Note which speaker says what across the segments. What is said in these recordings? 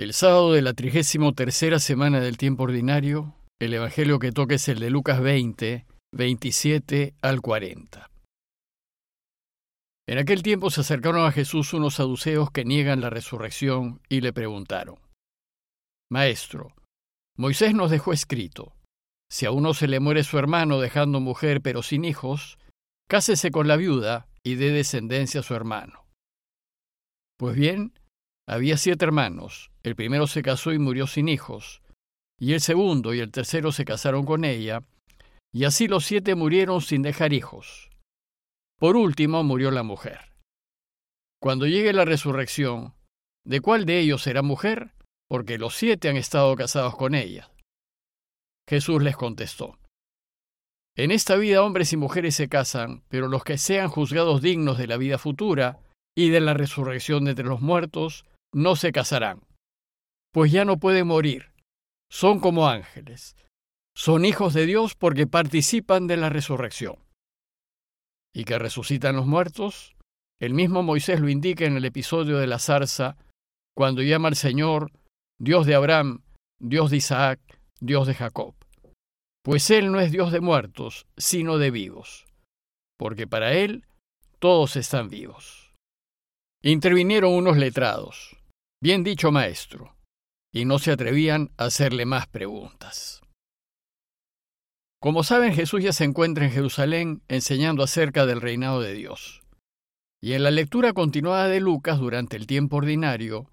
Speaker 1: El sábado de la trigésimo tercera semana del tiempo ordinario, el Evangelio que toca es el de Lucas 20, 27 al 40. En aquel tiempo se acercaron a Jesús unos saduceos que niegan la resurrección y le preguntaron, Maestro, Moisés nos dejó escrito, si a uno se le muere su hermano dejando mujer pero sin hijos, cásese con la viuda y dé descendencia a su hermano. Pues bien, había siete hermanos, el primero se casó y murió sin hijos, y el segundo y el tercero se casaron con ella, y así los siete murieron sin dejar hijos. Por último murió la mujer. Cuando llegue la resurrección, ¿de cuál de ellos será mujer? Porque los siete han estado casados con ella. Jesús les contestó, En esta vida hombres y mujeres se casan, pero los que sean juzgados dignos de la vida futura y de la resurrección entre los muertos, no se casarán, pues ya no pueden morir, son como ángeles, son hijos de Dios porque participan de la resurrección. ¿Y que resucitan los muertos? El mismo Moisés lo indica en el episodio de la zarza, cuando llama al Señor Dios de Abraham, Dios de Isaac, Dios de Jacob. Pues Él no es Dios de muertos, sino de vivos, porque para Él todos están vivos. Intervinieron unos letrados. Bien dicho, maestro. Y no se atrevían a hacerle más preguntas. Como saben, Jesús ya se encuentra en Jerusalén enseñando acerca del reinado de Dios. Y en la lectura continuada de Lucas durante el tiempo ordinario,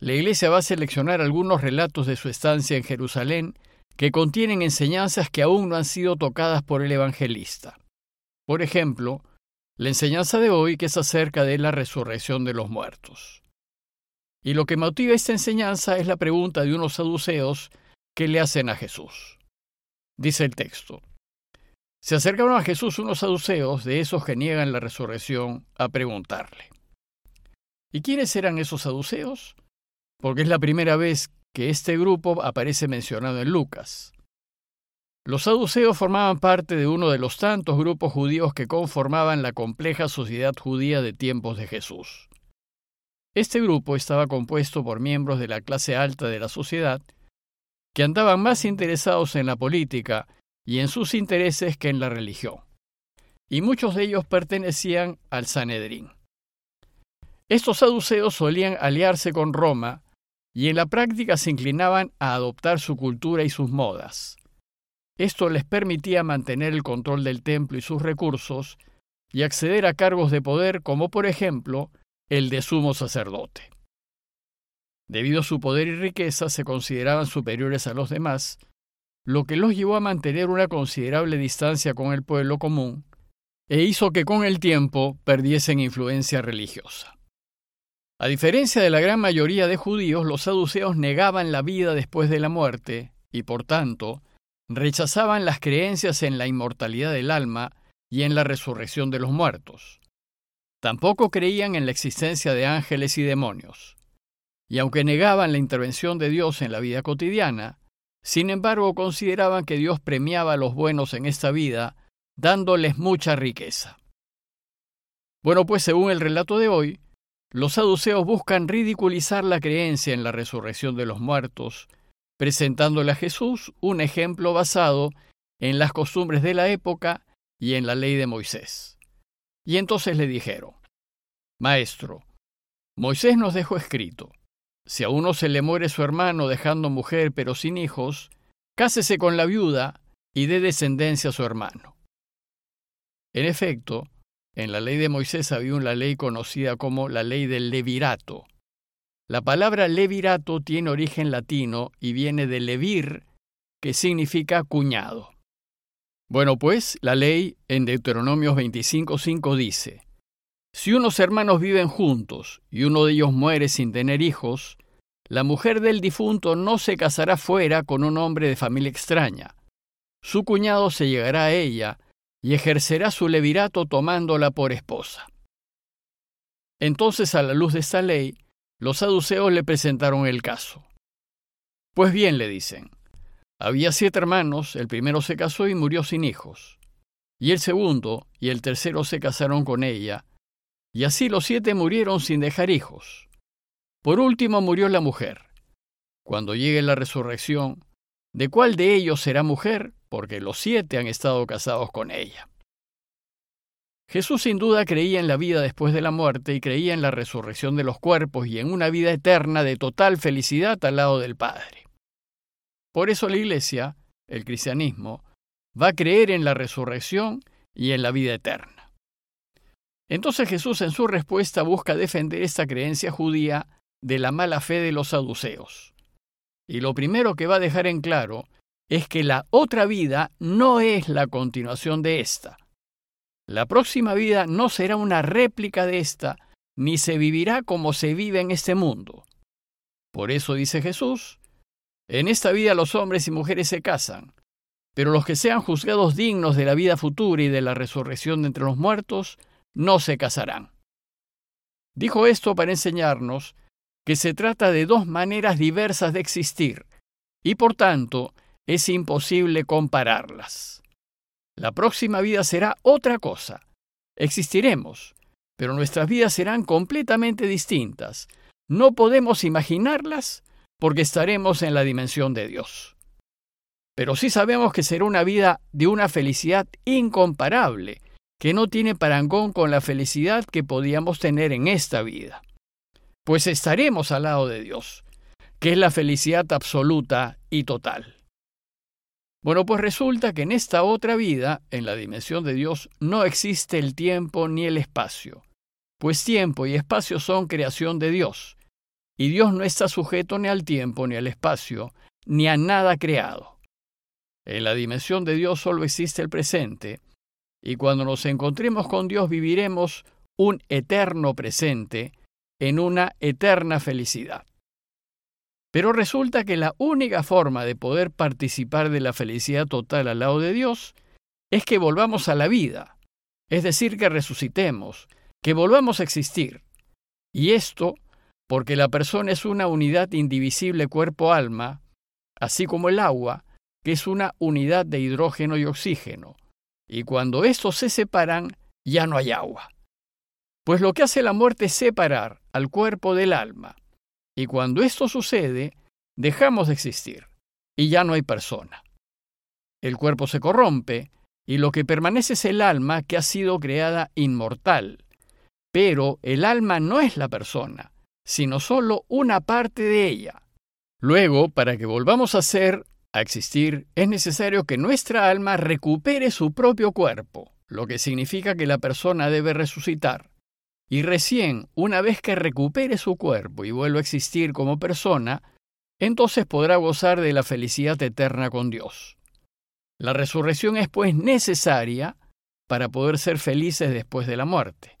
Speaker 1: la Iglesia va a seleccionar algunos relatos de su estancia en Jerusalén que contienen enseñanzas que aún no han sido tocadas por el evangelista. Por ejemplo, la enseñanza de hoy que es acerca de la resurrección de los muertos. Y lo que motiva esta enseñanza es la pregunta de unos saduceos que le hacen a Jesús. Dice el texto. Se acercaron a Jesús unos saduceos, de esos que niegan la resurrección, a preguntarle. ¿Y quiénes eran esos saduceos? Porque es la primera vez que este grupo aparece mencionado en Lucas. Los saduceos formaban parte de uno de los tantos grupos judíos que conformaban la compleja sociedad judía de tiempos de Jesús. Este grupo estaba compuesto por miembros de la clase alta de la sociedad que andaban más interesados en la política y en sus intereses que en la religión, y muchos de ellos pertenecían al Sanedrín. Estos saduceos solían aliarse con Roma y en la práctica se inclinaban a adoptar su cultura y sus modas. Esto les permitía mantener el control del templo y sus recursos y acceder a cargos de poder como por ejemplo el de sumo sacerdote. Debido a su poder y riqueza se consideraban superiores a los demás, lo que los llevó a mantener una considerable distancia con el pueblo común e hizo que con el tiempo perdiesen influencia religiosa. A diferencia de la gran mayoría de judíos, los saduceos negaban la vida después de la muerte y, por tanto, rechazaban las creencias en la inmortalidad del alma y en la resurrección de los muertos. Tampoco creían en la existencia de ángeles y demonios. Y aunque negaban la intervención de Dios en la vida cotidiana, sin embargo consideraban que Dios premiaba a los buenos en esta vida, dándoles mucha riqueza. Bueno, pues según el relato de hoy, los saduceos buscan ridiculizar la creencia en la resurrección de los muertos, presentándole a Jesús un ejemplo basado en las costumbres de la época y en la ley de Moisés. Y entonces le dijeron, Maestro, Moisés nos dejó escrito, si a uno se le muere su hermano dejando mujer pero sin hijos, cásese con la viuda y dé descendencia a su hermano. En efecto, en la ley de Moisés había una ley conocida como la ley del levirato. La palabra levirato tiene origen latino y viene de levir, que significa cuñado. Bueno, pues la ley en Deuteronomios 25.5 dice, Si unos hermanos viven juntos y uno de ellos muere sin tener hijos, la mujer del difunto no se casará fuera con un hombre de familia extraña. Su cuñado se llegará a ella y ejercerá su levirato tomándola por esposa. Entonces, a la luz de esta ley, los saduceos le presentaron el caso. Pues bien, le dicen, había siete hermanos, el primero se casó y murió sin hijos, y el segundo y el tercero se casaron con ella, y así los siete murieron sin dejar hijos. Por último murió la mujer, cuando llegue la resurrección, de cuál de ellos será mujer, porque los siete han estado casados con ella. Jesús sin duda creía en la vida después de la muerte y creía en la resurrección de los cuerpos y en una vida eterna de total felicidad al lado del Padre. Por eso la Iglesia, el cristianismo, va a creer en la resurrección y en la vida eterna. Entonces Jesús en su respuesta busca defender esta creencia judía de la mala fe de los saduceos. Y lo primero que va a dejar en claro es que la otra vida no es la continuación de esta la próxima vida no será una réplica de esta, ni se vivirá como se vive en este mundo. Por eso dice Jesús, en esta vida los hombres y mujeres se casan, pero los que sean juzgados dignos de la vida futura y de la resurrección de entre los muertos, no se casarán. Dijo esto para enseñarnos que se trata de dos maneras diversas de existir, y por tanto es imposible compararlas. La próxima vida será otra cosa. Existiremos, pero nuestras vidas serán completamente distintas. No podemos imaginarlas porque estaremos en la dimensión de Dios. Pero sí sabemos que será una vida de una felicidad incomparable, que no tiene parangón con la felicidad que podíamos tener en esta vida. Pues estaremos al lado de Dios, que es la felicidad absoluta y total. Bueno, pues resulta que en esta otra vida, en la dimensión de Dios, no existe el tiempo ni el espacio, pues tiempo y espacio son creación de Dios, y Dios no está sujeto ni al tiempo ni al espacio, ni a nada creado. En la dimensión de Dios solo existe el presente, y cuando nos encontremos con Dios viviremos un eterno presente en una eterna felicidad. Pero resulta que la única forma de poder participar de la felicidad total al lado de Dios es que volvamos a la vida, es decir, que resucitemos, que volvamos a existir. Y esto porque la persona es una unidad indivisible cuerpo-alma, así como el agua, que es una unidad de hidrógeno y oxígeno. Y cuando estos se separan, ya no hay agua. Pues lo que hace la muerte es separar al cuerpo del alma. Y cuando esto sucede, dejamos de existir y ya no hay persona. El cuerpo se corrompe y lo que permanece es el alma que ha sido creada inmortal. Pero el alma no es la persona, sino solo una parte de ella. Luego, para que volvamos a ser, a existir, es necesario que nuestra alma recupere su propio cuerpo, lo que significa que la persona debe resucitar. Y recién, una vez que recupere su cuerpo y vuelva a existir como persona, entonces podrá gozar de la felicidad eterna con Dios. La resurrección es pues necesaria para poder ser felices después de la muerte.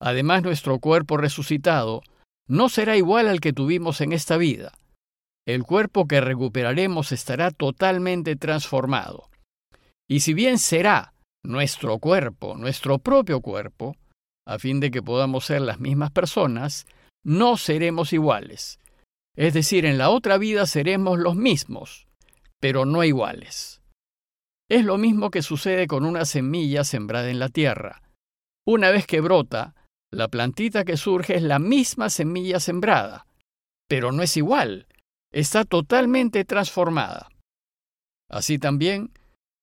Speaker 1: Además, nuestro cuerpo resucitado no será igual al que tuvimos en esta vida. El cuerpo que recuperaremos estará totalmente transformado. Y si bien será nuestro cuerpo, nuestro propio cuerpo, a fin de que podamos ser las mismas personas, no seremos iguales. Es decir, en la otra vida seremos los mismos, pero no iguales. Es lo mismo que sucede con una semilla sembrada en la tierra. Una vez que brota, la plantita que surge es la misma semilla sembrada, pero no es igual, está totalmente transformada. Así también,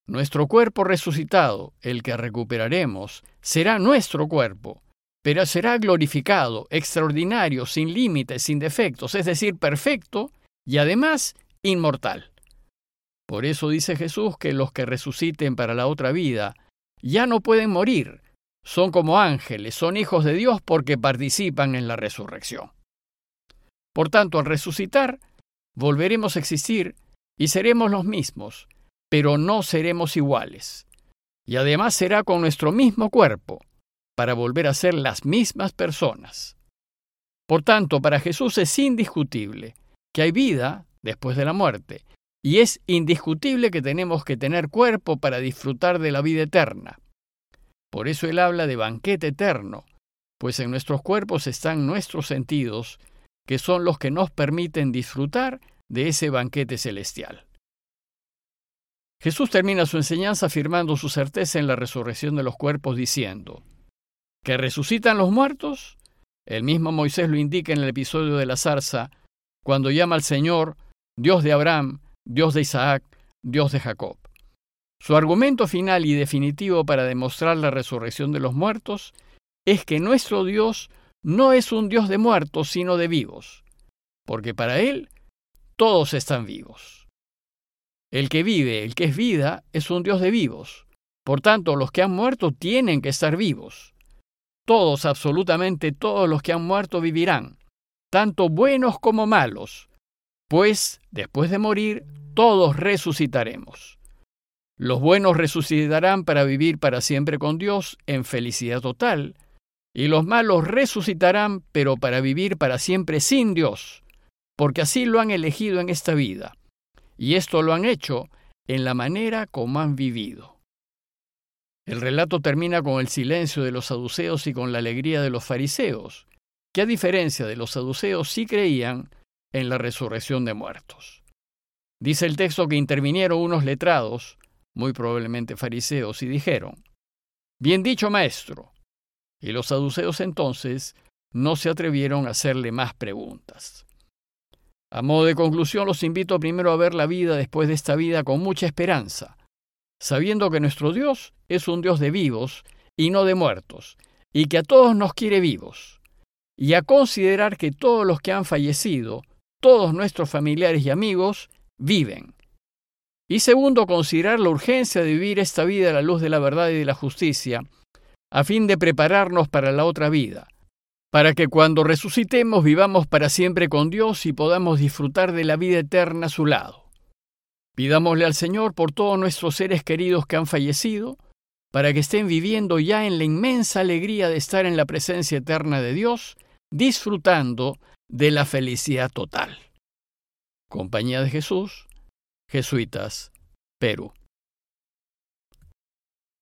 Speaker 1: nuestro cuerpo resucitado, el que recuperaremos, será nuestro cuerpo, pero será glorificado, extraordinario, sin límites, sin defectos, es decir, perfecto y además inmortal. Por eso dice Jesús que los que resuciten para la otra vida ya no pueden morir, son como ángeles, son hijos de Dios porque participan en la resurrección. Por tanto, al resucitar, volveremos a existir y seremos los mismos, pero no seremos iguales. Y además será con nuestro mismo cuerpo, para volver a ser las mismas personas. Por tanto, para Jesús es indiscutible que hay vida después de la muerte, y es indiscutible que tenemos que tener cuerpo para disfrutar de la vida eterna. Por eso él habla de banquete eterno, pues en nuestros cuerpos están nuestros sentidos, que son los que nos permiten disfrutar de ese banquete celestial. Jesús termina su enseñanza afirmando su certeza en la resurrección de los cuerpos diciendo, ¿que resucitan los muertos? El mismo Moisés lo indica en el episodio de la zarza, cuando llama al Señor Dios de Abraham, Dios de Isaac, Dios de Jacob. Su argumento final y definitivo para demostrar la resurrección de los muertos es que nuestro Dios no es un Dios de muertos, sino de vivos, porque para Él todos están vivos. El que vive, el que es vida, es un Dios de vivos. Por tanto, los que han muerto tienen que estar vivos. Todos, absolutamente todos los que han muerto vivirán, tanto buenos como malos, pues después de morir todos resucitaremos. Los buenos resucitarán para vivir para siempre con Dios en felicidad total, y los malos resucitarán pero para vivir para siempre sin Dios, porque así lo han elegido en esta vida, y esto lo han hecho en la manera como han vivido. El relato termina con el silencio de los saduceos y con la alegría de los fariseos, que a diferencia de los saduceos sí creían en la resurrección de muertos. Dice el texto que intervinieron unos letrados, muy probablemente fariseos, y dijeron, Bien dicho, maestro. Y los saduceos entonces no se atrevieron a hacerle más preguntas. A modo de conclusión, los invito primero a ver la vida después de esta vida con mucha esperanza, sabiendo que nuestro Dios es un Dios de vivos y no de muertos, y que a todos nos quiere vivos, y a considerar que todos los que han fallecido, todos nuestros familiares y amigos, viven. Y segundo, considerar la urgencia de vivir esta vida a la luz de la verdad y de la justicia, a fin de prepararnos para la otra vida, para que cuando resucitemos vivamos para siempre con Dios y podamos disfrutar de la vida eterna a su lado. Pidámosle al Señor por todos nuestros seres queridos que han fallecido, para que estén viviendo ya en la inmensa alegría de estar en la presencia eterna de Dios, disfrutando de la felicidad total. Compañía de Jesús, Jesuitas, Perú.